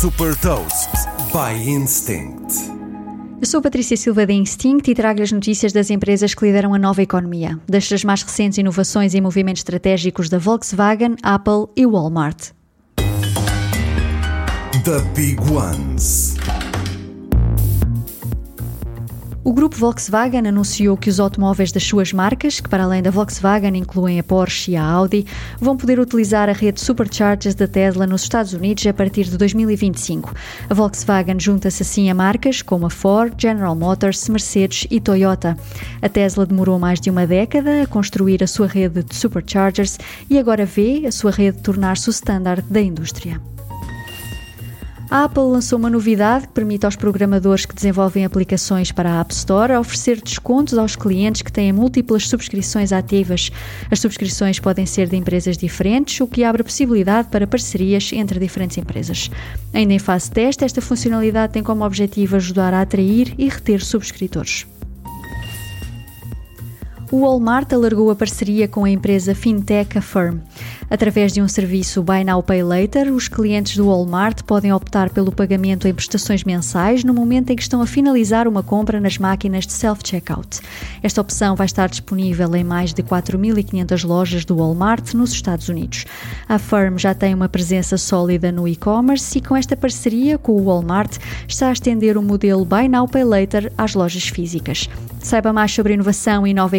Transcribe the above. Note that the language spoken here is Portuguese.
Super Toast by Instinct. Eu sou Patrícia Silva da Instinct e trago as notícias das empresas que lideram a nova economia, das mais recentes inovações e movimentos estratégicos da Volkswagen, Apple e Walmart. The Big Ones. O grupo Volkswagen anunciou que os automóveis das suas marcas, que para além da Volkswagen incluem a Porsche e a Audi, vão poder utilizar a rede Superchargers da Tesla nos Estados Unidos a partir de 2025. A Volkswagen junta-se assim a marcas como a Ford, General Motors, Mercedes e Toyota. A Tesla demorou mais de uma década a construir a sua rede de Superchargers e agora vê a sua rede tornar-se o standard da indústria. A Apple lançou uma novidade que permite aos programadores que desenvolvem aplicações para a App Store oferecer descontos aos clientes que têm múltiplas subscrições ativas. As subscrições podem ser de empresas diferentes, o que abre possibilidade para parcerias entre diferentes empresas. Ainda em fase de teste, esta funcionalidade tem como objetivo ajudar a atrair e reter subscritores. O Walmart alargou a parceria com a empresa fintech Affirm. Através de um serviço Buy Now Pay Later, os clientes do Walmart podem optar pelo pagamento em prestações mensais no momento em que estão a finalizar uma compra nas máquinas de self-checkout. Esta opção vai estar disponível em mais de 4.500 lojas do Walmart nos Estados Unidos. A Firm já tem uma presença sólida no e-commerce e com esta parceria com o Walmart está a estender o modelo Buy Now Pay Later às lojas físicas. Saiba mais sobre inovação e nova